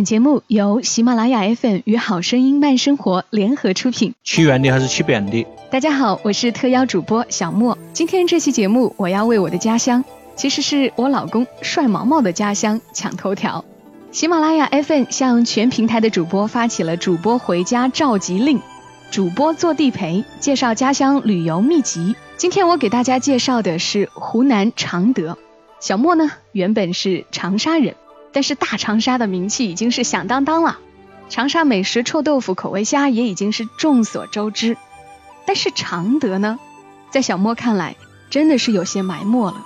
本节目由喜马拉雅 FM 与好声音慢生活联合出品。吃圆的还是吃扁的？大家好，我是特邀主播小莫。今天这期节目，我要为我的家乡，其实是我老公帅毛毛的家乡抢头条。喜马拉雅 FM 向全平台的主播发起了主播回家召集令，主播做地陪，介绍家乡旅游秘籍。今天我给大家介绍的是湖南常德。小莫呢，原本是长沙人。但是大长沙的名气已经是响当当了，长沙美食臭豆腐、口味虾也已经是众所周知。但是常德呢，在小莫看来真的是有些埋没了。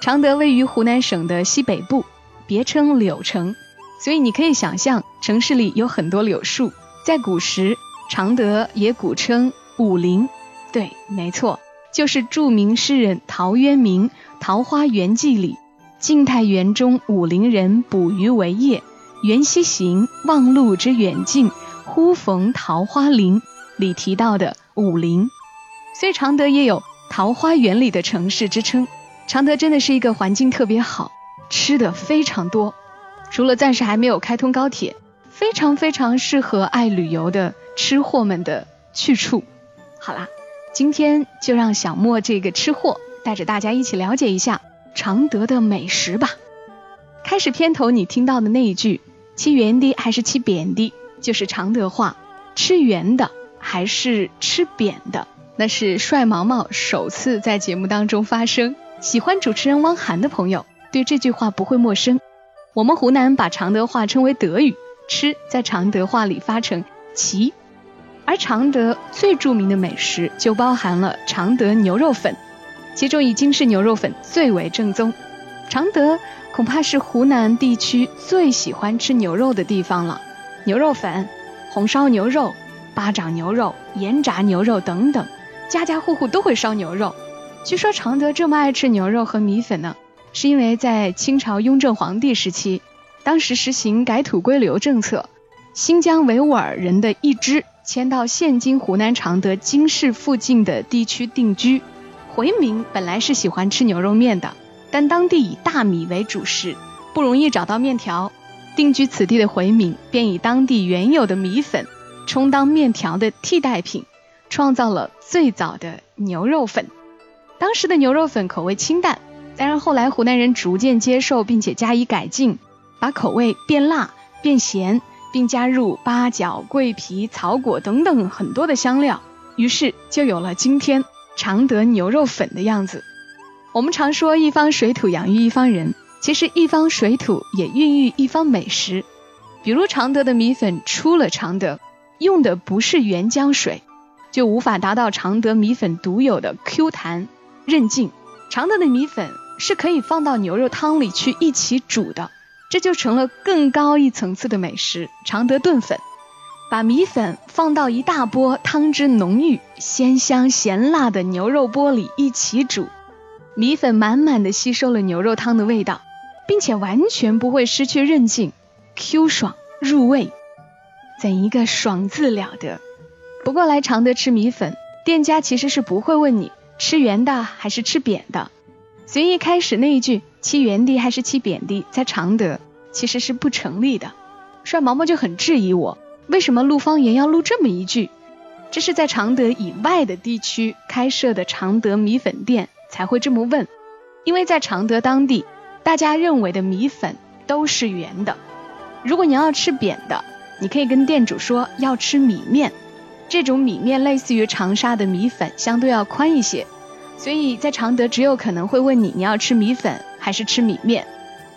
常德位于湖南省的西北部，别称柳城，所以你可以想象城市里有很多柳树。在古时，常德也古称武陵，对，没错，就是著名诗人陶渊明《桃花源记》里。晋太元中，武陵人捕鱼为业。缘溪行，忘路之远近，忽逢桃花林。里提到的武陵，所以常德也有桃花源里的城市之称。常德真的是一个环境特别好，吃的非常多。除了暂时还没有开通高铁，非常非常适合爱旅游的吃货们的去处。好啦，今天就让小莫这个吃货带着大家一起了解一下。常德的美食吧。开始片头你听到的那一句“吃圆的还是吃扁的”，就是常德话，“吃圆的还是吃扁的”，那是帅毛毛首次在节目当中发声。喜欢主持人汪涵的朋友对这句话不会陌生。我们湖南把常德话称为德语，吃在常德话里发成“齐”，而常德最著名的美食就包含了常德牛肉粉。其中以京式牛肉粉最为正宗，常德恐怕是湖南地区最喜欢吃牛肉的地方了。牛肉粉、红烧牛肉、巴掌牛肉、盐炸牛肉等等，家家户户都会烧牛肉。据说常德这么爱吃牛肉和米粉呢，是因为在清朝雍正皇帝时期，当时实行改土归流政策，新疆维吾尔人的一支迁到现今湖南常德京市附近的地区定居。回民本来是喜欢吃牛肉面的，但当地以大米为主食，不容易找到面条。定居此地的回民便以当地原有的米粉充当面条的替代品，创造了最早的牛肉粉。当时的牛肉粉口味清淡，但是后来湖南人逐渐接受并且加以改进，把口味变辣变咸，并加入八角、桂皮、草果等等很多的香料，于是就有了今天。常德牛肉粉的样子，我们常说一方水土养育一方人，其实一方水土也孕育一方美食。比如常德的米粉出了常德，用的不是原浆水，就无法达到常德米粉独有的 Q 弹韧劲。常德的米粉是可以放到牛肉汤里去一起煮的，这就成了更高一层次的美食——常德炖粉。把米粉放到一大锅汤汁浓郁、鲜香咸辣的牛肉锅里一起煮，米粉满满的吸收了牛肉汤的味道，并且完全不会失去韧劲，Q 爽入味，怎一个爽字了得！不过来常德吃米粉，店家其实是不会问你吃圆的还是吃扁的，所以一开始那一句吃圆的还是吃扁的，在常德其实是不成立的。帅毛毛就很质疑我。为什么录方言要录这么一句？这是在常德以外的地区开设的常德米粉店才会这么问，因为在常德当地，大家认为的米粉都是圆的。如果你要吃扁的，你可以跟店主说要吃米面，这种米面类似于长沙的米粉，相对要宽一些，所以在常德只有可能会问你你要吃米粉还是吃米面。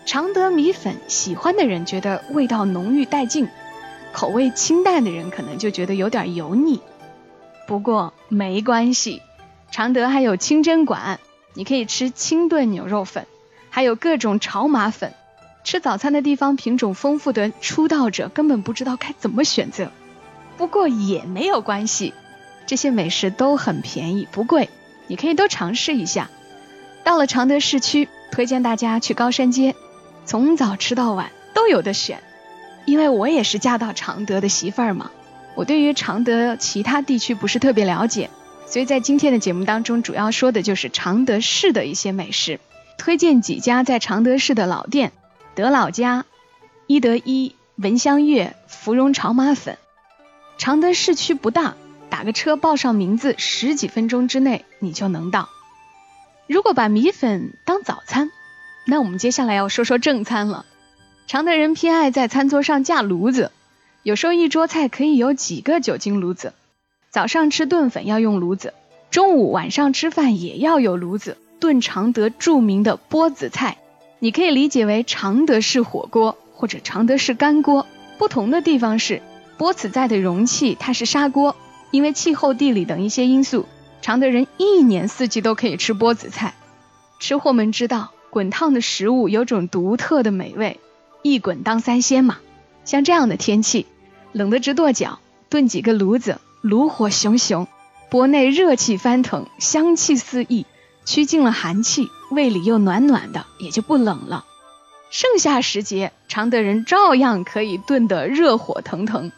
常德米粉喜欢的人觉得味道浓郁带劲。口味清淡的人可能就觉得有点油腻，不过没关系，常德还有清真馆，你可以吃清炖牛肉粉，还有各种炒码粉。吃早餐的地方品种丰富的出道者根本不知道该怎么选择，不过也没有关系，这些美食都很便宜不贵，你可以都尝试一下。到了常德市区，推荐大家去高山街，从早吃到晚都有的选。因为我也是嫁到常德的媳妇儿嘛，我对于常德其他地区不是特别了解，所以在今天的节目当中，主要说的就是常德市的一些美食，推荐几家在常德市的老店：德老家、一德一、闻香月、芙蓉炒马粉。常德市区不大，打个车报上名字，十几分钟之内你就能到。如果把米粉当早餐，那我们接下来要说说正餐了。常德人偏爱在餐桌上架炉子，有时候一桌菜可以有几个酒精炉子。早上吃炖粉要用炉子，中午晚上吃饭也要有炉子炖常德著名的波子菜。你可以理解为常德式火锅或者常德式干锅。不同的地方是，波子菜的容器它是砂锅，因为气候、地理等一些因素，常德人一年四季都可以吃波子菜。吃货们知道，滚烫的食物有种独特的美味。一滚当三鲜嘛，像这样的天气，冷得直跺脚，炖几个炉子，炉火熊熊，锅内热气翻腾，香气四溢，驱尽了寒气，胃里又暖暖的，也就不冷了。盛夏时节，常德人照样可以炖得热火腾腾，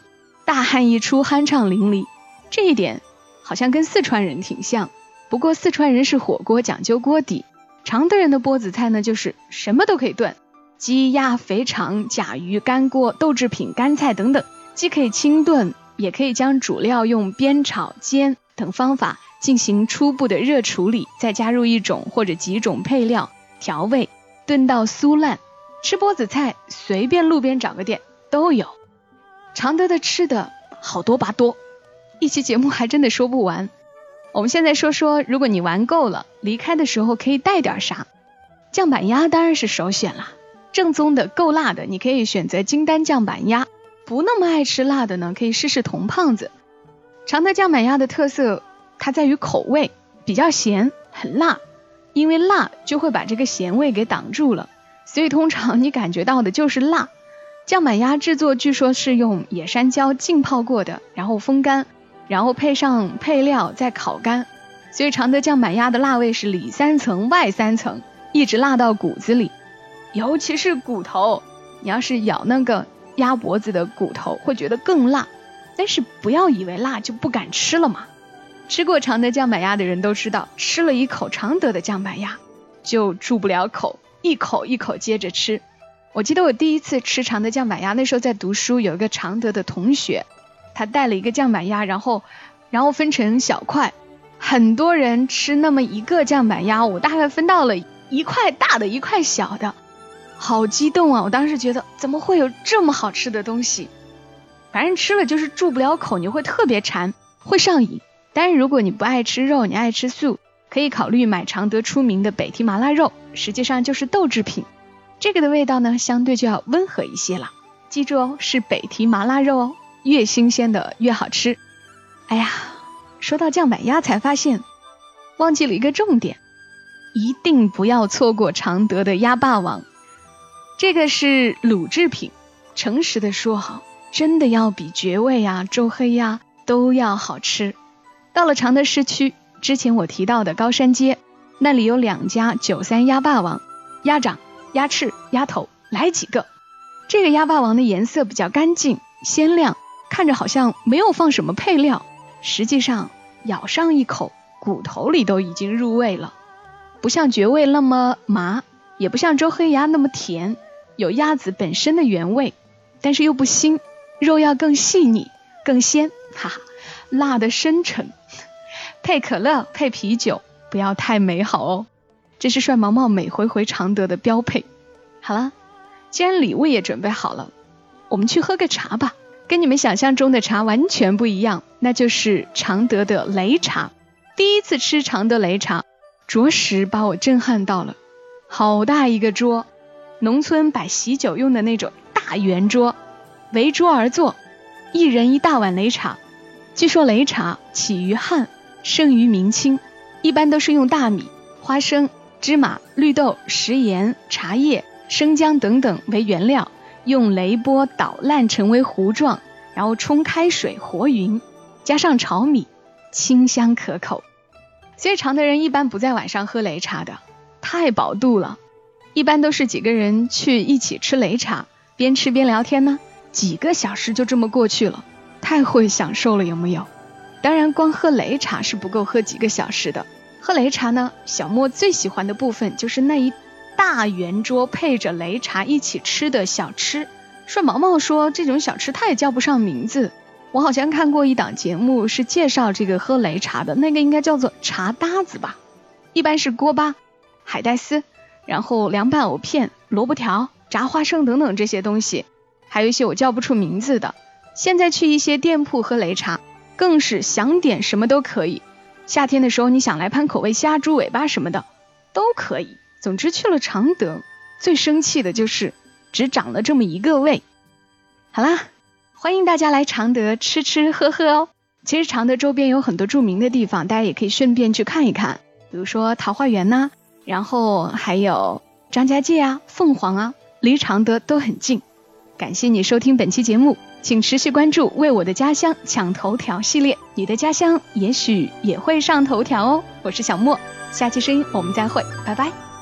大汗一出，酣畅淋漓。这一点好像跟四川人挺像，不过四川人是火锅讲究锅底，常德人的钵子菜呢，就是什么都可以炖。鸡鸭肥肠、甲鱼、干锅、豆制品、干菜等等，既可以清炖，也可以将主料用煸炒、煎等方法进行初步的热处理，再加入一种或者几种配料调味，炖到酥烂。吃钵子菜，随便路边找个店都有。常德的吃的好多吧多，一期节目还真的说不完。我们现在说说，如果你玩够了，离开的时候可以带点啥？酱板鸭当然是首选啦。正宗的够辣的，你可以选择金丹酱板鸭；不那么爱吃辣的呢，可以试试铜胖子。常德酱板鸭的特色，它在于口味比较咸，很辣。因为辣就会把这个咸味给挡住了，所以通常你感觉到的就是辣。酱板鸭制作据说是用野山椒浸泡过的，然后风干，然后配上配料再烤干，所以常德酱板鸭的辣味是里三层外三层，一直辣到骨子里。尤其是骨头，你要是咬那个鸭脖子的骨头，会觉得更辣。但是不要以为辣就不敢吃了嘛。吃过常德酱板鸭的人都知道，吃了一口常德的酱板鸭，就住不了口，一口一口接着吃。我记得我第一次吃常德酱板鸭，那时候在读书，有一个常德的同学，他带了一个酱板鸭，然后然后分成小块，很多人吃那么一个酱板鸭，我大概分到了一块大的，一块小的。好激动啊！我当时觉得怎么会有这么好吃的东西？反正吃了就是住不了口，你会特别馋，会上瘾。但是如果你不爱吃肉，你爱吃素，可以考虑买常德出名的北提麻辣肉，实际上就是豆制品。这个的味道呢，相对就要温和一些了。记住哦，是北提麻辣肉哦，越新鲜的越好吃。哎呀，说到酱板鸭，才发现忘记了一个重点，一定不要错过常德的鸭霸王。这个是卤制品，诚实的说哈，真的要比绝味呀、周黑鸭都要好吃。到了常德市区，之前我提到的高山街，那里有两家九三鸭霸王，鸭掌、鸭翅、鸭头，来几个。这个鸭霸王的颜色比较干净鲜亮，看着好像没有放什么配料，实际上咬上一口，骨头里都已经入味了，不像绝味那么麻，也不像周黑鸭那么甜。有鸭子本身的原味，但是又不腥，肉要更细腻、更鲜，哈哈，辣的深沉，配可乐、配啤酒，不要太美好哦。这是帅毛毛每回回常德的标配。好了，既然礼物也准备好了，我们去喝个茶吧。跟你们想象中的茶完全不一样，那就是常德的擂茶。第一次吃常德擂茶，着实把我震撼到了，好大一个桌。农村摆喜酒用的那种大圆桌，围桌而坐，一人一大碗擂茶。据说擂茶起于汉，盛于明清，一般都是用大米、花生、芝麻、绿豆、食盐、茶叶、生姜等等为原料，用擂钵捣烂成为糊状，然后冲开水和匀，加上炒米，清香可口。所以常德人一般不在晚上喝擂茶的，太饱肚了。一般都是几个人去一起吃擂茶，边吃边聊天呢，几个小时就这么过去了，太会享受了，有没有？当然，光喝擂茶是不够喝几个小时的。喝擂茶呢，小莫最喜欢的部分就是那一大圆桌配着擂茶一起吃的小吃，帅毛毛说这种小吃他也叫不上名字。我好像看过一档节目是介绍这个喝擂茶的，那个应该叫做茶搭子吧，一般是锅巴、海带丝，然后凉拌藕片、萝卜条、炸花生等等这些东西，还有一些我叫不出名字的。现在去一些店铺喝擂茶，更是想点什么都可以。夏天的时候你想来盘口味虾、猪尾巴什么的都可以。总之去了常德，最生气的就是只长了这么一个胃。好啦。欢迎大家来常德吃吃喝喝哦。其实常德周边有很多著名的地方，大家也可以顺便去看一看，比如说桃花源呐，然后还有张家界啊、凤凰啊，离常德都很近。感谢你收听本期节目，请持续关注“为我的家乡抢头条”系列，你的家乡也许也会上头条哦。我是小莫，下期声音我们再会，拜拜。